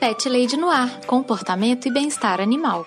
Pet Lady no Ar, comportamento e bem-estar animal.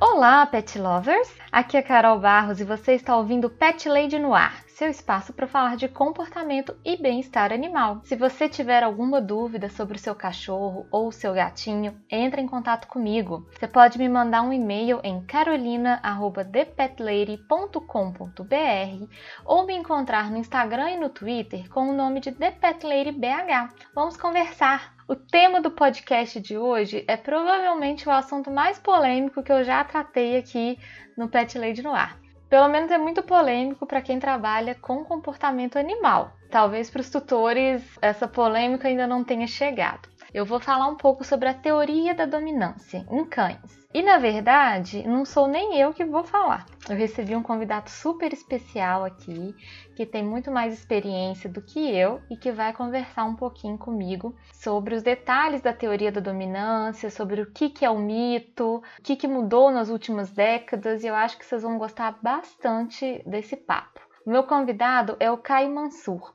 Olá, pet lovers! Aqui é Carol Barros e você está ouvindo Pet Lady no Ar seu espaço para falar de comportamento e bem-estar animal. Se você tiver alguma dúvida sobre o seu cachorro ou o seu gatinho, entre em contato comigo. Você pode me mandar um e-mail em carolina@thepetlady.com.br ou me encontrar no Instagram e no Twitter com o nome de ThePetLadyBH. Vamos conversar. O tema do podcast de hoje é provavelmente o assunto mais polêmico que eu já tratei aqui no Pet Lady no Ar. Pelo menos é muito polêmico para quem trabalha com comportamento animal. Talvez para os tutores essa polêmica ainda não tenha chegado. Eu vou falar um pouco sobre a teoria da dominância em cães. E na verdade, não sou nem eu que vou falar. Eu recebi um convidado super especial aqui, que tem muito mais experiência do que eu e que vai conversar um pouquinho comigo sobre os detalhes da teoria da dominância, sobre o que, que é o mito, o que, que mudou nas últimas décadas, e eu acho que vocês vão gostar bastante desse papo. Meu convidado é o Caio Mansur.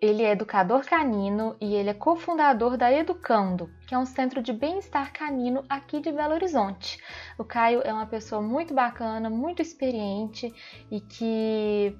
Ele é educador canino e ele é cofundador da Educando, que é um centro de bem-estar canino aqui de Belo Horizonte. O Caio é uma pessoa muito bacana, muito experiente e que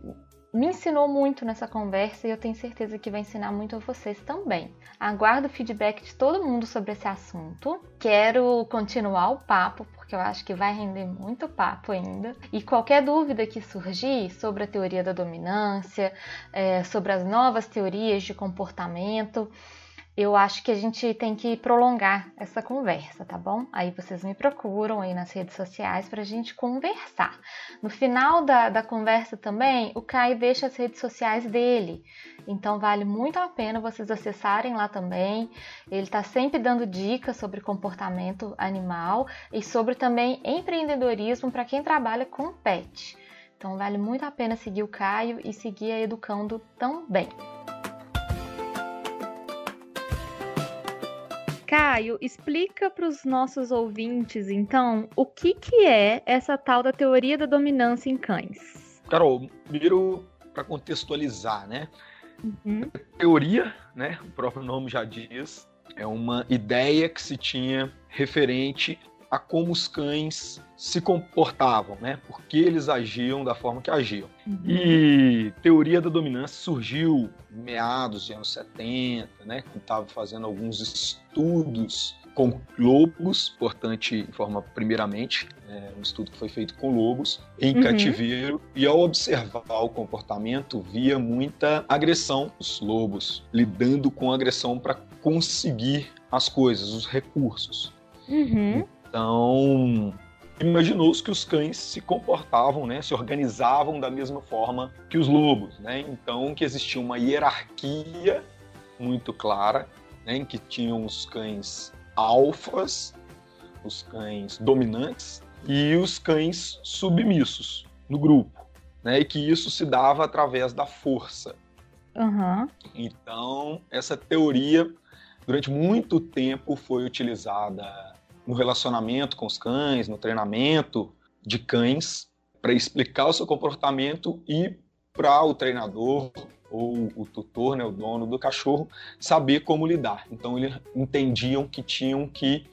me ensinou muito nessa conversa e eu tenho certeza que vai ensinar muito a vocês também. Aguardo o feedback de todo mundo sobre esse assunto. Quero continuar o papo porque eu acho que vai render muito papo ainda. E qualquer dúvida que surgir sobre a teoria da dominância, é, sobre as novas teorias de comportamento, eu acho que a gente tem que prolongar essa conversa, tá bom? Aí vocês me procuram aí nas redes sociais para a gente conversar. No final da, da conversa também, o Caio deixa as redes sociais dele. Então vale muito a pena vocês acessarem lá também. Ele está sempre dando dicas sobre comportamento animal e sobre também empreendedorismo para quem trabalha com pet. Então vale muito a pena seguir o Caio e seguir a Educando também. Caio, explica para os nossos ouvintes, então, o que, que é essa tal da teoria da dominância em cães? Carol, primeiro para contextualizar, né? Uhum. Teoria, né? O próprio nome já diz, é uma ideia que se tinha referente a como os cães se comportavam, né? Por que eles agiam da forma que agiam. Uhum. E teoria da dominância surgiu em meados dos anos 70, né? Que estava fazendo alguns estudos com lobos, importante informar primeiramente, é um estudo que foi feito com lobos em uhum. cativeiro e ao observar o comportamento via muita agressão dos lobos, lidando com agressão para conseguir as coisas, os recursos. Uhum. Então, imaginou-se que os cães se comportavam, né, se organizavam da mesma forma que os lobos, né? Então, que existia uma hierarquia muito clara, né, em que tinham os cães alfas, os cães dominantes e os cães submissos no grupo, né? E que isso se dava através da força. Uhum. Então, essa teoria durante muito tempo foi utilizada no relacionamento com os cães, no treinamento de cães, para explicar o seu comportamento e para o treinador ou o tutor, né, o dono do cachorro, saber como lidar. Então eles entendiam que tinham que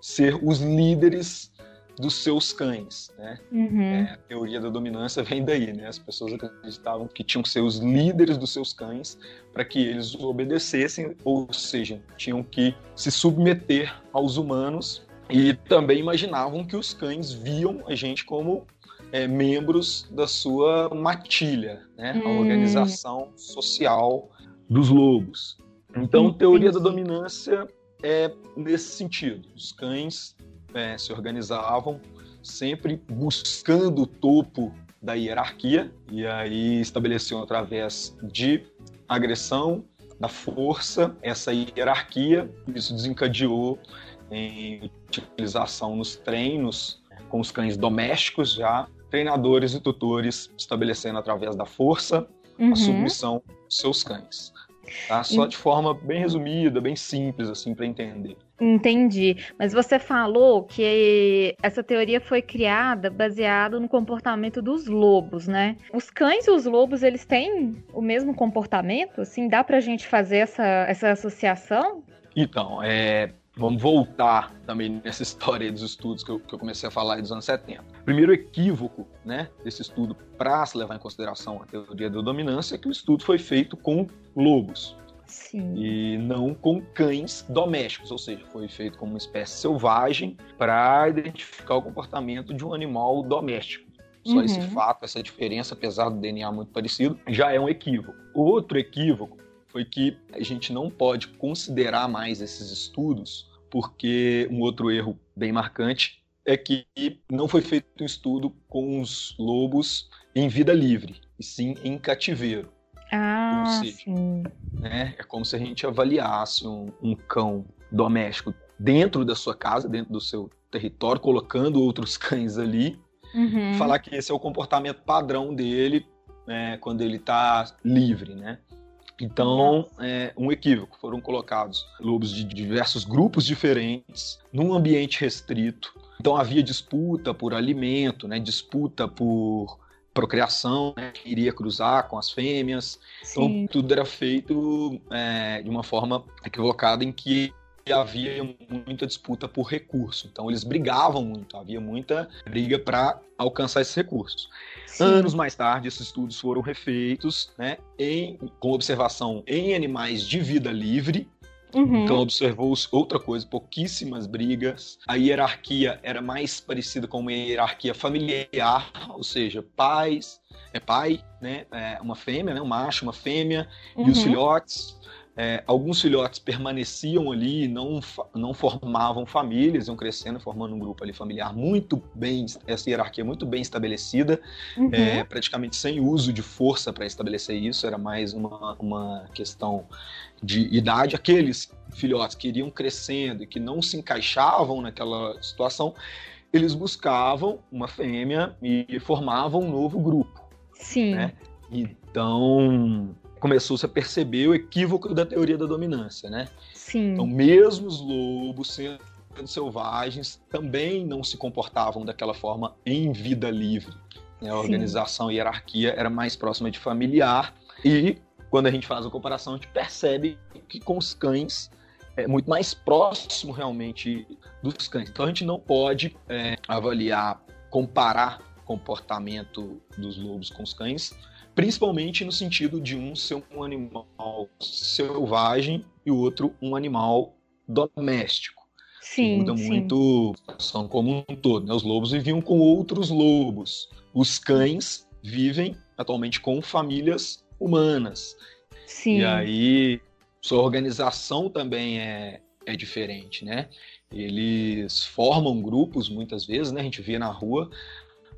ser os líderes dos seus cães, né? Uhum. É, a teoria da dominância vem daí, né? As pessoas acreditavam que tinham que ser os líderes dos seus cães para que eles obedecessem, ou seja, tinham que se submeter aos humanos e também imaginavam que os cães viam a gente como é, membros da sua matilha, né? Hum. a organização social dos lobos. Então, Entendi. teoria da dominância é nesse sentido. Os cães é, se organizavam sempre buscando o topo da hierarquia e aí estabeleciam através de agressão, da força, essa hierarquia. Isso desencadeou em utilização nos treinos com os cães domésticos já, treinadores e tutores estabelecendo através da força uhum. a submissão dos seus cães. Tá? Só de forma bem resumida, bem simples, assim, para entender. Entendi. Mas você falou que essa teoria foi criada baseado no comportamento dos lobos, né? Os cães e os lobos, eles têm o mesmo comportamento? Assim, dá pra gente fazer essa, essa associação? Então, é, vamos voltar também nessa história dos estudos que eu, que eu, comecei a falar dos anos 70. Primeiro equívoco né, desse estudo para se levar em consideração a teoria da dominância é que o estudo foi feito com lobos. Sim. E não com cães domésticos, ou seja, foi feito como uma espécie selvagem para identificar o comportamento de um animal doméstico. Só uhum. esse fato, essa diferença, apesar do DNA muito parecido, já é um equívoco. Outro equívoco foi que a gente não pode considerar mais esses estudos, porque um outro erro bem marcante é que não foi feito um estudo com os lobos em vida livre, e sim em cativeiro. Ah, seja, sim. Né, é como se a gente avaliasse um, um cão doméstico dentro da sua casa, dentro do seu território, colocando outros cães ali, uhum. falar que esse é o comportamento padrão dele é, quando ele está livre, né? Então, é um equívoco. Foram colocados lobos de diversos grupos diferentes, num ambiente restrito. Então, havia disputa por alimento, né? disputa por procriação, né, que iria cruzar com as fêmeas. Então, Sim. Então, tudo era feito é, de uma forma equivocada em que havia muita disputa por recurso. Então, eles brigavam muito, havia muita briga para alcançar esses recursos. Sim. Anos mais tarde, esses estudos foram refeitos né, em, com observação em animais de vida livre, Uhum. Então observou-se outra coisa, pouquíssimas brigas. A hierarquia era mais parecida com uma hierarquia familiar, ou seja, pais, é pai, né, é uma fêmea, né, um macho, uma fêmea uhum. e os uhum. filhotes. É, alguns filhotes permaneciam ali, não, não formavam famílias, iam crescendo, formando um grupo ali familiar muito bem, essa hierarquia muito bem estabelecida, uhum. é, praticamente sem uso de força para estabelecer isso, era mais uma, uma questão de idade. Aqueles filhotes que iriam crescendo e que não se encaixavam naquela situação, eles buscavam uma fêmea e formavam um novo grupo. Sim. Né? Então, começou-se a perceber o equívoco da teoria da dominância, né? Sim. Então, mesmo os lobos sendo selvagens também não se comportavam daquela forma em vida livre. Né? A organização e hierarquia era mais próxima de familiar e quando a gente faz a comparação, a gente percebe que com os cães é muito mais próximo realmente dos cães. Então a gente não pode é, avaliar, comparar comportamento dos lobos com os cães principalmente no sentido de um ser um animal selvagem e o outro um animal doméstico. Sim, muda sim. muito são como um todo. Né? Os lobos viviam com outros lobos. Os cães vivem atualmente com famílias humanas. Sim. E aí sua organização também é, é diferente, né? Eles formam grupos muitas vezes, né? A gente vê na rua,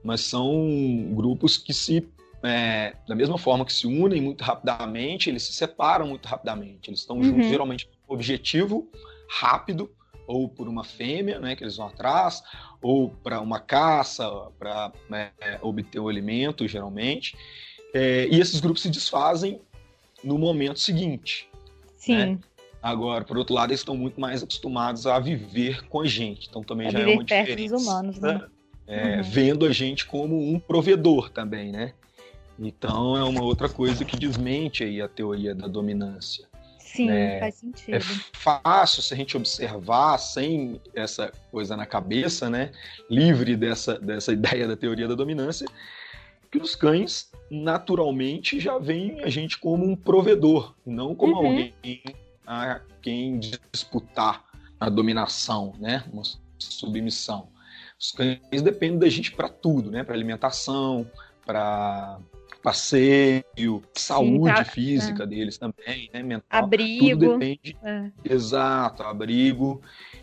mas são grupos que se é, da mesma forma que se unem muito rapidamente, eles se separam muito rapidamente. Eles estão uhum. juntos, geralmente, um objetivo rápido, ou por uma fêmea, né, que eles vão atrás, ou para uma caça, para né, obter o alimento, geralmente. É, e esses grupos se desfazem no momento seguinte. Sim. Né? Agora, por outro lado, eles estão muito mais acostumados a viver com a gente. Então também a já é uma diferença. Humanos, né? É, uhum. Vendo a gente como um provedor também, né? Então é uma outra coisa que desmente aí a teoria da dominância. Sim, é, faz sentido. É fácil se a gente observar sem essa coisa na cabeça, né? Livre dessa, dessa ideia da teoria da dominância, que os cães naturalmente já veem a gente como um provedor, não como uhum. alguém a quem disputar a dominação, né? Uma submissão. Os cães dependem da gente para tudo, né? Para alimentação, para passeio, saúde Sim, tá, física é. deles também, né? Mental. Abrigo. Tudo depende. É. Exato, abrigo.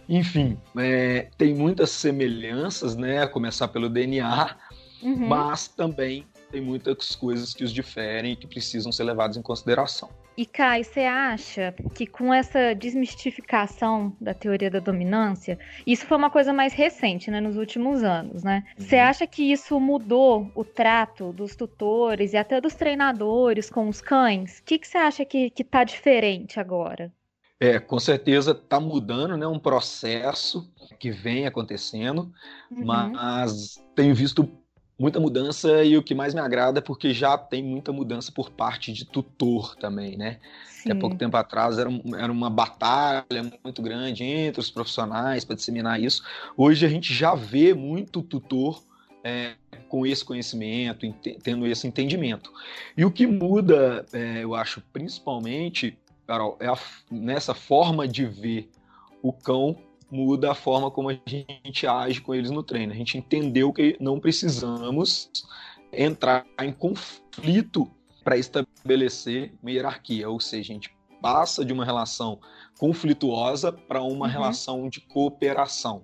Enfim, é, tem muitas semelhanças, né? A começar pelo DNA, uhum. mas também tem muitas coisas que os diferem e que precisam ser levadas em consideração. E Kai, você acha que com essa desmistificação da teoria da dominância, isso foi uma coisa mais recente, né, nos últimos anos, né? Você uhum. acha que isso mudou o trato dos tutores e até dos treinadores com os cães? O que, que você acha que, que tá diferente agora? É, com certeza está mudando, né? Um processo que vem acontecendo, uhum. mas tenho visto muita mudança e o que mais me agrada é porque já tem muita mudança por parte de tutor também, né? Sim. Que há pouco tempo atrás era, era uma batalha muito grande entre os profissionais para disseminar isso. Hoje a gente já vê muito tutor é, com esse conhecimento, tendo esse entendimento. E o que muda, é, eu acho, principalmente, Carol, é a, nessa forma de ver o cão muda a forma como a gente age com eles no treino. A gente entendeu que não precisamos entrar em conflito para estabelecer uma hierarquia, ou seja, a gente passa de uma relação conflituosa para uma uhum. relação de cooperação.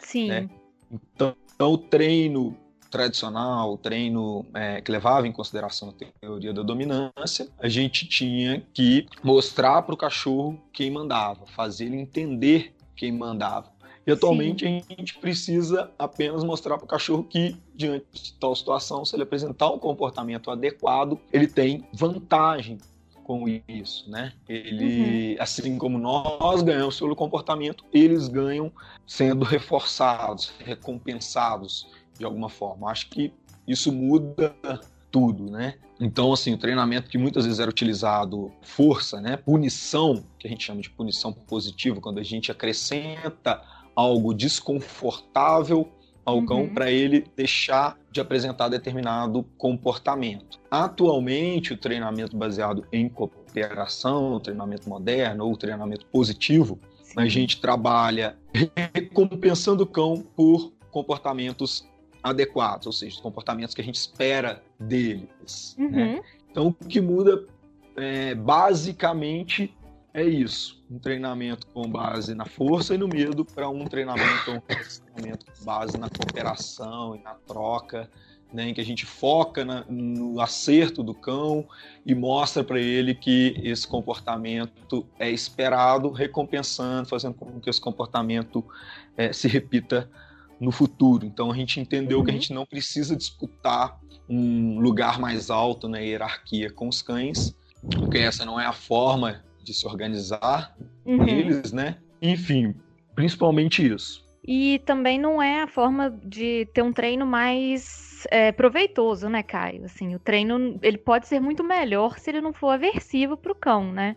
Sim. Né? Então, então, o treino tradicional, o treino é, que levava em consideração a teoria da dominância, a gente tinha que mostrar para o cachorro quem mandava, fazer ele entender quem mandava. E atualmente Sim. a gente precisa apenas mostrar para o cachorro que, diante de tal situação, se ele apresentar um comportamento adequado, ele tem vantagem com isso, né? Ele, uhum. assim como nós ganhamos pelo comportamento, eles ganham sendo reforçados, recompensados de alguma forma. Acho que isso muda tudo, né? Então, assim, o treinamento que muitas vezes era utilizado força, né? Punição, que a gente chama de punição positiva, quando a gente acrescenta algo desconfortável ao uhum. cão para ele deixar de apresentar determinado comportamento. Atualmente, o treinamento baseado em cooperação, o treinamento moderno ou o treinamento positivo, Sim. a gente trabalha recompensando o cão por comportamentos adequados, ou seja, os comportamentos que a gente espera deles. Uhum. Né? Então, o que muda é, basicamente é isso: um treinamento com base na força e no medo para um treinamento, um treinamento com base na cooperação e na troca. Né, em que a gente foca na, no acerto do cão e mostra para ele que esse comportamento é esperado, recompensando, fazendo com que esse comportamento é, se repita no futuro. Então a gente entendeu uhum. que a uhum. gente não precisa disputar um lugar mais alto na hierarquia com os cães, porque essa não é a forma de se organizar uhum. eles, né? Enfim, principalmente isso. E também não é a forma de ter um treino mais é, proveitoso, né, Caio? Assim, o treino ele pode ser muito melhor se ele não for aversivo para o cão, né?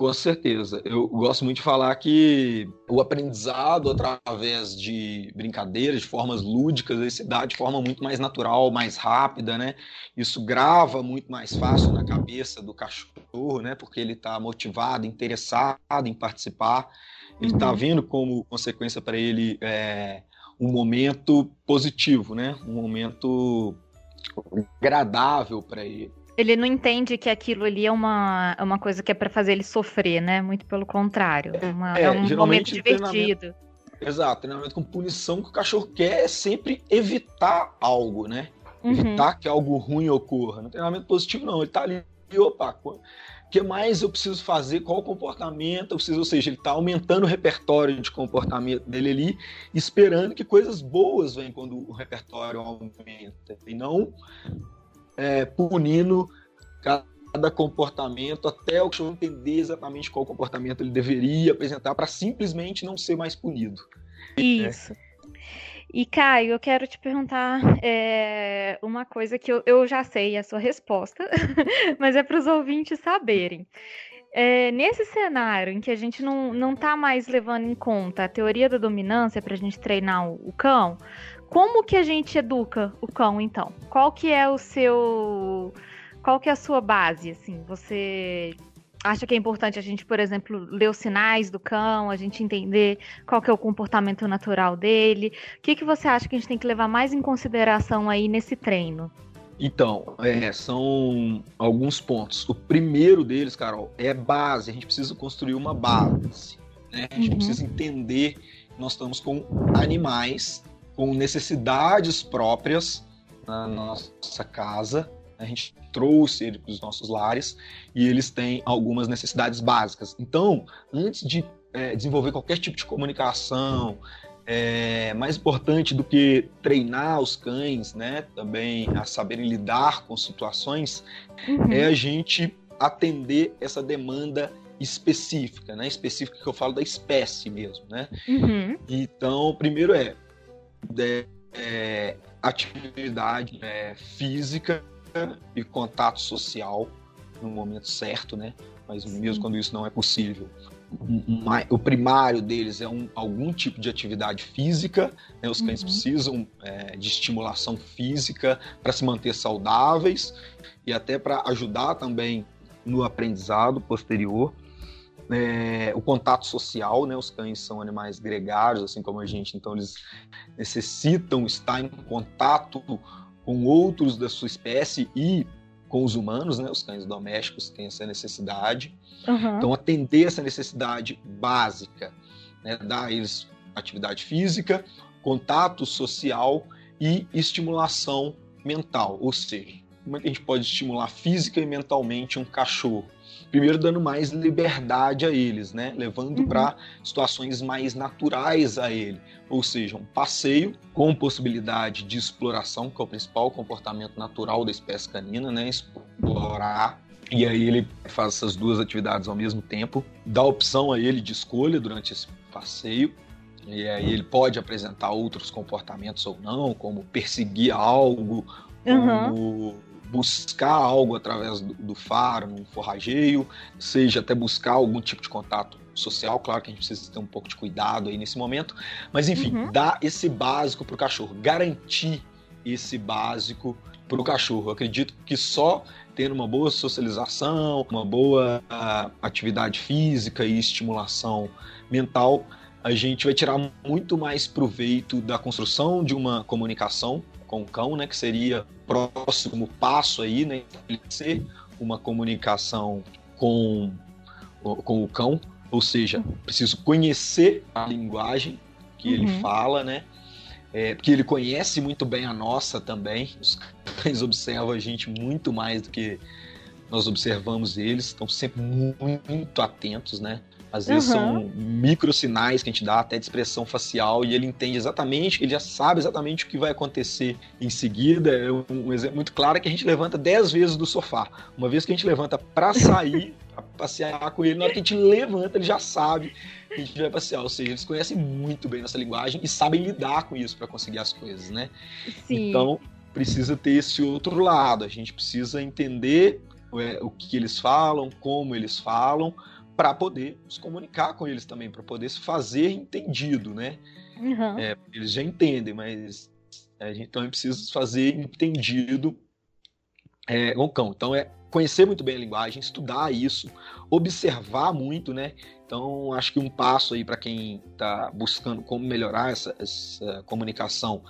Com certeza. Eu gosto muito de falar que o aprendizado através de brincadeiras, de formas lúdicas, ele se dá de forma muito mais natural, mais rápida, né? Isso grava muito mais fácil na cabeça do cachorro, né? Porque ele está motivado, interessado em participar. Ele está uhum. vendo como consequência para ele é, um momento positivo, né? Um momento agradável para ele. Ele não entende que aquilo ali é uma, é uma coisa que é para fazer ele sofrer, né? Muito pelo contrário. É, uma, é, é um momento divertido. Exato, treinamento com punição que o cachorro quer é sempre evitar algo, né? Uhum. Evitar que algo ruim ocorra. No treinamento positivo, não. Ele tá ali, opa, o que mais eu preciso fazer? Qual o comportamento eu preciso? Ou seja, ele está aumentando o repertório de comportamento dele ali, esperando que coisas boas venham quando o repertório aumenta. E não é, punindo cada comportamento até o cachorro entender exatamente qual comportamento ele deveria apresentar para simplesmente não ser mais punido. Isso. É. E Caio, eu quero te perguntar é, uma coisa que eu, eu, já sei a sua resposta, mas é para os ouvintes saberem. É, nesse cenário em que a gente não, não tá mais levando em conta a teoria da dominância para a gente treinar o, o cão, como que a gente educa o cão, então? Qual que é o seu... Qual que é a sua base, assim? Você acha que é importante a gente, por exemplo, ler os sinais do cão, a gente entender qual que é o comportamento natural dele? O que, que você acha que a gente tem que levar mais em consideração aí nesse treino? Então, é, são alguns pontos. O primeiro deles, Carol, é base. A gente precisa construir uma base. Né? A gente uhum. precisa entender que nós estamos com animais com necessidades próprias na nossa casa, A gente trouxe ele para os nossos lares e eles têm algumas necessidades básicas. Então, antes de é, desenvolver qualquer tipo de comunicação, é, mais importante do que treinar os cães, né, também a saberem lidar com situações, uhum. é a gente atender essa demanda específica, né, específica que eu falo da espécie mesmo, né. Uhum. Então, primeiro é, é, é atividade é, física e contato social no momento certo, né, mas mesmo Sim. quando isso não é possível, o primário deles é um, algum tipo de atividade física, né? os cães uhum. precisam é, de estimulação física para se manter saudáveis e até para ajudar também no aprendizado posterior. É, o contato social, né? Os cães são animais gregários, assim como a gente, então eles necessitam estar em contato com outros da sua espécie e com os humanos, né? Os cães domésticos têm essa necessidade. Uhum. Então, atender essa necessidade básica, né? dar a eles atividade física, contato social e estimulação mental. Ou seja, como é que a gente pode estimular física e mentalmente um cachorro? Primeiro dando mais liberdade a eles, né? Levando uhum. para situações mais naturais a ele, ou seja, um passeio com possibilidade de exploração, que é o principal comportamento natural da espécie canina, né? Explorar e aí ele faz essas duas atividades ao mesmo tempo, dá opção a ele de escolha durante esse passeio. E aí ele pode apresentar outros comportamentos ou não, como perseguir algo, uhum. como buscar algo através do, do faro, num forrageio, seja até buscar algum tipo de contato social, claro que a gente precisa ter um pouco de cuidado aí nesse momento, mas enfim, uhum. dar esse básico para o cachorro, garantir esse básico para o cachorro. Eu acredito que só tendo uma boa socialização, uma boa uh, atividade física e estimulação mental, a gente vai tirar muito mais proveito da construção de uma comunicação com o cão, né, que seria o próximo passo aí, né, ser uma comunicação com, com o cão, ou seja, preciso conhecer a linguagem que uhum. ele fala, né, é, porque ele conhece muito bem a nossa também, os cães observam a gente muito mais do que nós observamos eles, estão sempre muito atentos, né, às vezes uhum. são micro sinais que a gente dá, até de expressão facial, e ele entende exatamente, ele já sabe exatamente o que vai acontecer em seguida. É um, um exemplo muito claro é que a gente levanta dez vezes do sofá. Uma vez que a gente levanta para sair, pra passear com ele, na hora que a gente levanta, ele já sabe que a gente vai passear. Ou seja, eles conhecem muito bem nossa linguagem e sabem lidar com isso para conseguir as coisas, né? Sim. Então, precisa ter esse outro lado. A gente precisa entender é, o que eles falam, como eles falam, para poder se comunicar com eles também, para poder se fazer entendido, né? Uhum. É, eles já entendem, mas a gente também precisa fazer entendido é, com o cão. Então é conhecer muito bem a linguagem, estudar isso, observar muito, né? Então acho que um passo aí para quem está buscando como melhorar essa, essa comunicação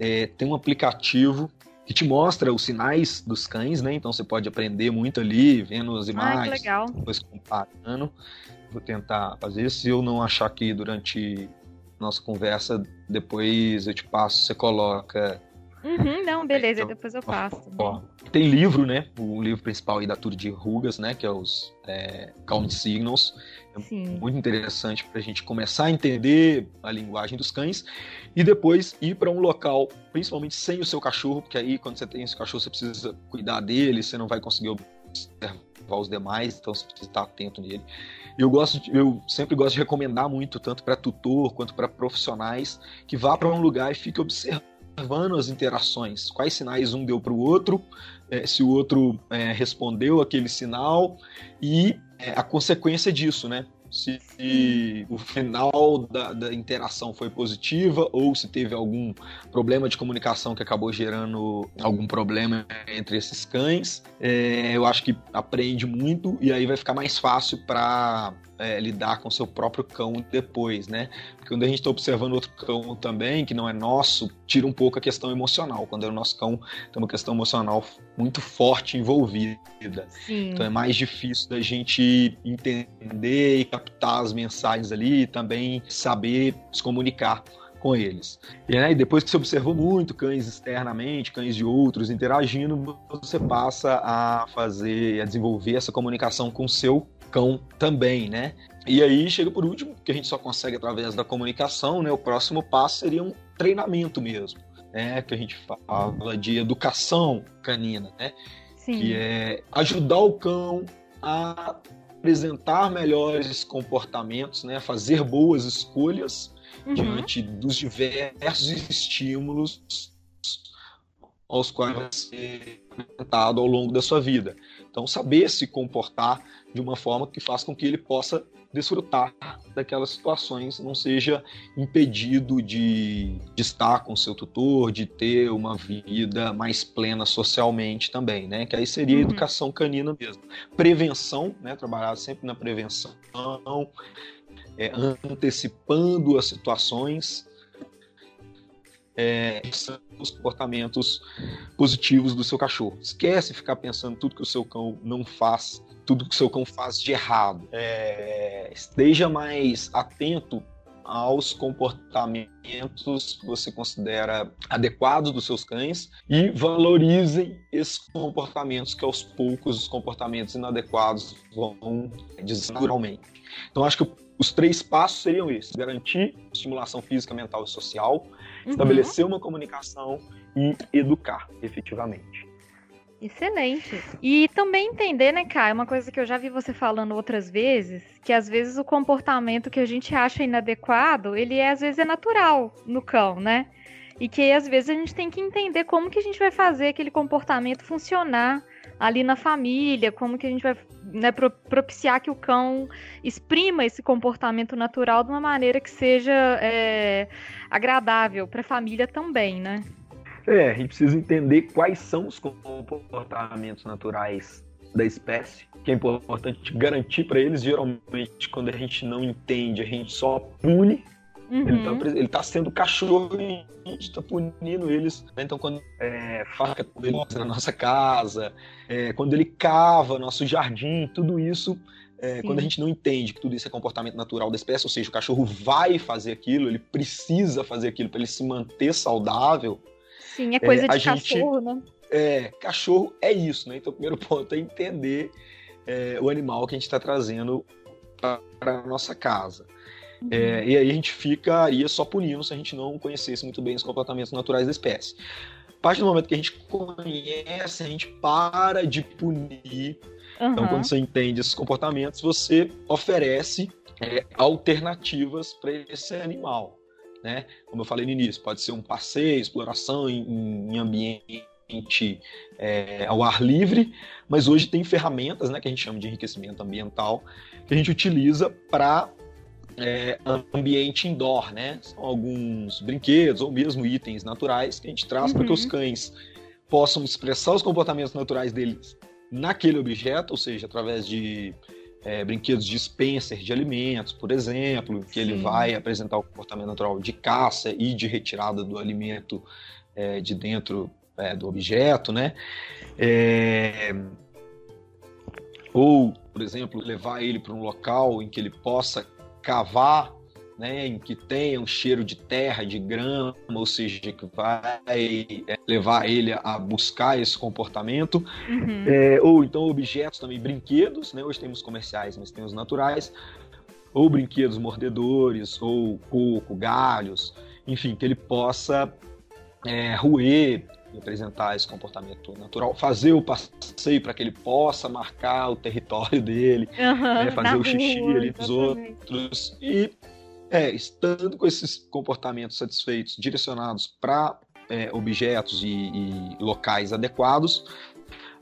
é ter um aplicativo que te mostra os sinais dos cães, né? Então você pode aprender muito ali, vendo as imagens, legal. depois comparando. Vou tentar fazer. isso. Se eu não achar aqui durante nossa conversa, depois eu te passo, você coloca Uhum, não, beleza, então, depois eu passo. Ó, tem livro, né? O livro principal aí da Tour de Rugas, né? Que é os é, Count Signals. É Sim. muito interessante para a gente começar a entender a linguagem dos cães e depois ir para um local, principalmente sem o seu cachorro, porque aí quando você tem esse cachorro você precisa cuidar dele, você não vai conseguir observar os demais, então você precisa estar atento nele. Eu gosto, de, eu sempre gosto de recomendar muito tanto para tutor quanto para profissionais que vá para um lugar e fique observando observando as interações, quais sinais um deu para o outro, é, se o outro é, respondeu aquele sinal e é, a consequência disso, né? Se, se o final da, da, interação foi positiva ou se teve algum problema de comunicação que acabou gerando algum problema entre esses cães. É, eu acho que aprende muito e aí vai ficar mais fácil para é, lidar com seu próprio cão depois, né? Porque quando a gente está observando outro cão também, que não é nosso, tira um pouco a questão emocional. Quando é o nosso cão, tem uma questão emocional muito forte envolvida. Sim. Então é mais difícil da gente entender e captar as mensagens ali e também saber se comunicar com eles. E, né, depois que você observou muito cães externamente, cães de outros interagindo, você passa a fazer, a desenvolver essa comunicação com o seu cão também, né? E aí chega por último, que a gente só consegue através da comunicação, né? O próximo passo seria um treinamento mesmo, né? Que a gente fala de educação canina, né? Sim. Que é ajudar o cão a apresentar melhores comportamentos, né? Fazer boas escolhas uhum. diante dos diversos estímulos aos quais vai ser apresentado ao longo da sua vida. Então, saber se comportar de uma forma que faça com que ele possa desfrutar daquelas situações, não seja impedido de, de, estar com seu tutor, de ter uma vida mais plena socialmente também, né? Que aí seria uhum. educação canina mesmo. Prevenção, né? Trabalhar sempre na prevenção, é, antecipando as situações, é, os comportamentos positivos do seu cachorro. Esquece ficar pensando tudo que o seu cão não faz tudo que o seu cão faz de errado. É, esteja mais atento aos comportamentos que você considera adequados dos seus cães e valorizem esses comportamentos que aos poucos os comportamentos inadequados vão naturalmente. Então acho que os três passos seriam esses: garantir estimulação física, mental e social, uhum. estabelecer uma comunicação e educar efetivamente. Excelente. E também entender, né, Caio, uma coisa que eu já vi você falando outras vezes, que às vezes o comportamento que a gente acha inadequado, ele é às vezes é natural no cão, né? E que às vezes a gente tem que entender como que a gente vai fazer aquele comportamento funcionar ali na família, como que a gente vai né, propiciar que o cão exprima esse comportamento natural de uma maneira que seja é, agradável para a família também, né? É, a gente precisa entender quais são os comportamentos naturais da espécie, que é importante garantir para eles. Geralmente, quando a gente não entende, a gente só pune. Uhum. Ele, está tá sendo cachorro e a gente está punindo eles. Né? Então, quando é, faca na nossa casa, é, quando ele cava nosso jardim, tudo isso é, quando a gente não entende que tudo isso é comportamento natural da espécie, ou seja, o cachorro vai fazer aquilo, ele precisa fazer aquilo para ele se manter saudável, Sim, é coisa é, de cachorro, gente, né? É, cachorro é isso, né? Então, o primeiro ponto é entender é, o animal que a gente está trazendo para a nossa casa. Uhum. É, e aí a gente ficaria só punindo se a gente não conhecesse muito bem os comportamentos naturais da espécie. A partir do momento que a gente conhece, a gente para de punir. Uhum. Então, quando você entende esses comportamentos, você oferece é, alternativas para esse animal né? Como eu falei no início, pode ser um passeio, exploração em, em ambiente é, ao ar livre, mas hoje tem ferramentas, né, que a gente chama de enriquecimento ambiental, que a gente utiliza para é, ambiente indoor, né? São alguns brinquedos ou mesmo itens naturais que a gente traz uhum. para que os uhum. cães possam expressar os comportamentos naturais deles naquele objeto, ou seja, através de é, brinquedos dispenser de alimentos, por exemplo, que Sim. ele vai apresentar o comportamento natural de caça e de retirada do alimento é, de dentro é, do objeto, né? É, ou, por exemplo, levar ele para um local em que ele possa cavar né, em que tenha um cheiro de terra, de grama, ou seja, que vai é, levar ele a buscar esse comportamento, uhum. é, ou então objetos também, brinquedos, né, hoje temos comerciais, mas temos naturais, ou brinquedos mordedores, ou coco, galhos, enfim, que ele possa é, roer, apresentar esse comportamento natural, fazer o passeio para que ele possa marcar o território dele, uhum, né, fazer o xixi rua, ali dos outros e é, estando com esses comportamentos satisfeitos, direcionados para é, objetos e, e locais adequados,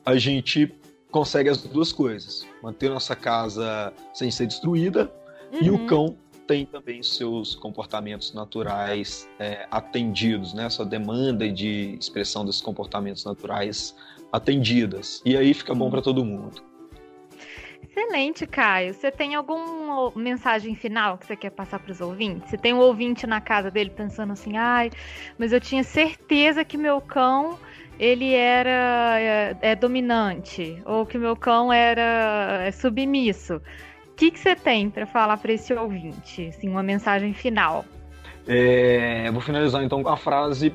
a gente consegue as duas coisas: manter nossa casa sem ser destruída uhum. e o uhum. cão tem também seus comportamentos naturais é, atendidos, né? Sua demanda de expressão desses comportamentos naturais atendidas. E aí fica bom para todo mundo. Excelente, Caio. Você tem alguma mensagem final que você quer passar para os ouvintes? Você tem um ouvinte na casa dele pensando assim, ai, mas eu tinha certeza que meu cão ele era é, é dominante ou que meu cão era é submisso. O que, que você tem para falar para esse ouvinte? Assim, uma mensagem final. É, vou finalizar então com a frase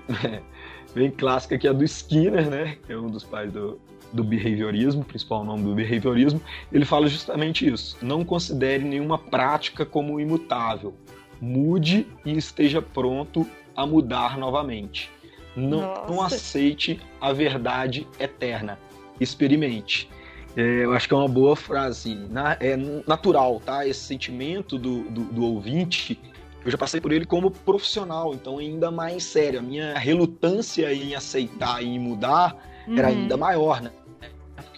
bem clássica que é do Skinner, né? Que é um dos pais do, do behaviorismo, principal nome do behaviorismo. Ele fala justamente isso. Não considere nenhuma prática como imutável. Mude e esteja pronto a mudar novamente. Não, não aceite a verdade eterna. Experimente. É, eu acho que é uma boa frase. Na, é natural, tá? Esse sentimento do, do, do, ouvinte, eu já passei por ele como profissional, então ainda mais sério. A minha relutância em aceitar e mudar uhum. era ainda maior, né?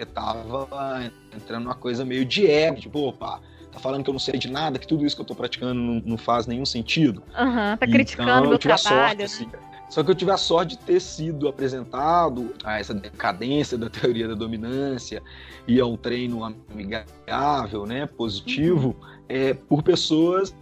Porque tava entrando uma coisa meio de ego, tipo, opa, tá falando que eu não sei de nada, que tudo isso que eu tô praticando não, não faz nenhum sentido. Aham, uhum, tá criticando então, meu trabalho. Sorte, né? assim, só que eu tive a sorte de ter sido apresentado a essa decadência da teoria da dominância e a um treino amigável, né, positivo, uhum. é, por pessoas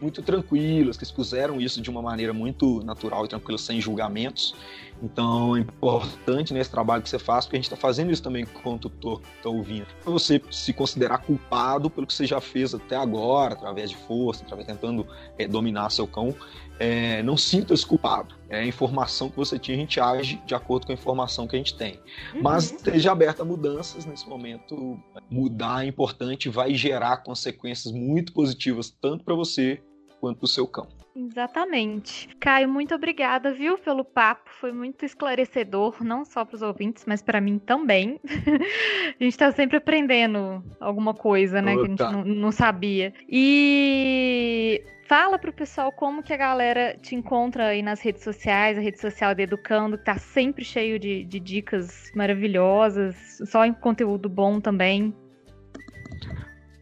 muito tranquilas, que expuseram isso de uma maneira muito natural e tranquila, sem julgamentos. Então é importante nesse né, trabalho que você faz, porque a gente está fazendo isso também com o tutor que está ouvindo. Para você se considerar culpado pelo que você já fez até agora, através de força, através tentando é, dominar seu cão, é, não sinta-se culpado. É a informação que você tinha, a gente age de acordo com a informação que a gente tem. Uhum. Mas esteja aberto a mudanças nesse momento. Mudar é importante, vai gerar consequências muito positivas, tanto para você quanto para o seu cão. Exatamente. Caio, muito obrigada, viu, pelo papo. Foi muito esclarecedor, não só para os ouvintes, mas para mim também. a gente está sempre aprendendo alguma coisa, né, que a gente não, não sabia. E Fala pro pessoal como que a galera te encontra aí nas redes sociais, a rede social de Educando, que tá sempre cheio de, de dicas maravilhosas, só em conteúdo bom também.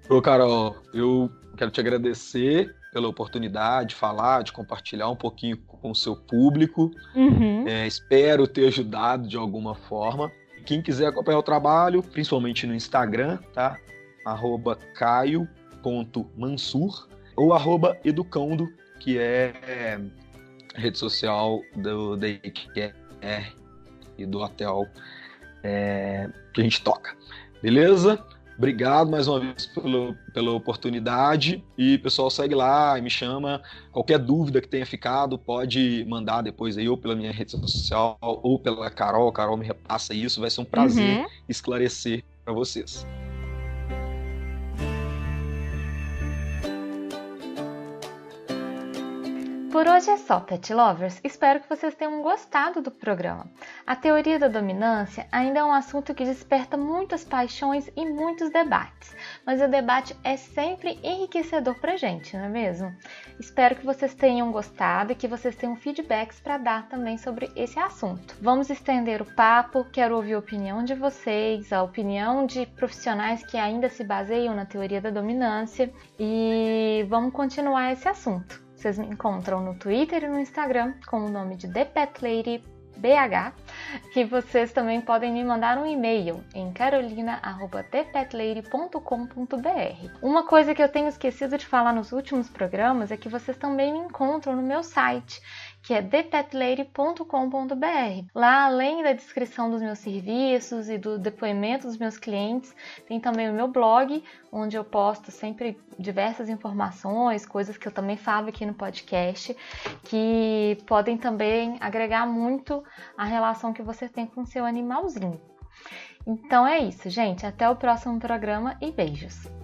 Ô, Carol, eu quero te agradecer pela oportunidade de falar, de compartilhar um pouquinho com o seu público. Uhum. É, espero ter ajudado de alguma forma. Quem quiser acompanhar o trabalho, principalmente no Instagram, tá? Arroba caio.mansur ou arroba educando, que é rede social do Daycare e do hotel é, que a gente toca. Beleza? Obrigado mais uma vez pelo, pela oportunidade. E pessoal, segue lá e me chama. Qualquer dúvida que tenha ficado, pode mandar depois aí, ou pela minha rede social, ou pela Carol. Carol me repassa isso. Vai ser um prazer uhum. esclarecer para vocês. Por hoje é só, Pet Lovers. Espero que vocês tenham gostado do programa. A teoria da dominância ainda é um assunto que desperta muitas paixões e muitos debates, mas o debate é sempre enriquecedor pra gente, não é mesmo? Espero que vocês tenham gostado e que vocês tenham feedbacks para dar também sobre esse assunto. Vamos estender o papo, quero ouvir a opinião de vocês, a opinião de profissionais que ainda se baseiam na teoria da dominância e vamos continuar esse assunto. Vocês me encontram no Twitter e no Instagram com o nome de ThePetLadyBH e vocês também podem me mandar um e-mail em carolina@thepetlady.com.br. Uma coisa que eu tenho esquecido de falar nos últimos programas é que vocês também me encontram no meu site, que é thepetleire.com.br. Lá, além da descrição dos meus serviços e do depoimento dos meus clientes, tem também o meu blog, onde eu posto sempre diversas informações, coisas que eu também falo aqui no podcast, que podem também agregar muito a relação que você tem com seu animalzinho. Então é isso, gente. Até o próximo programa e beijos!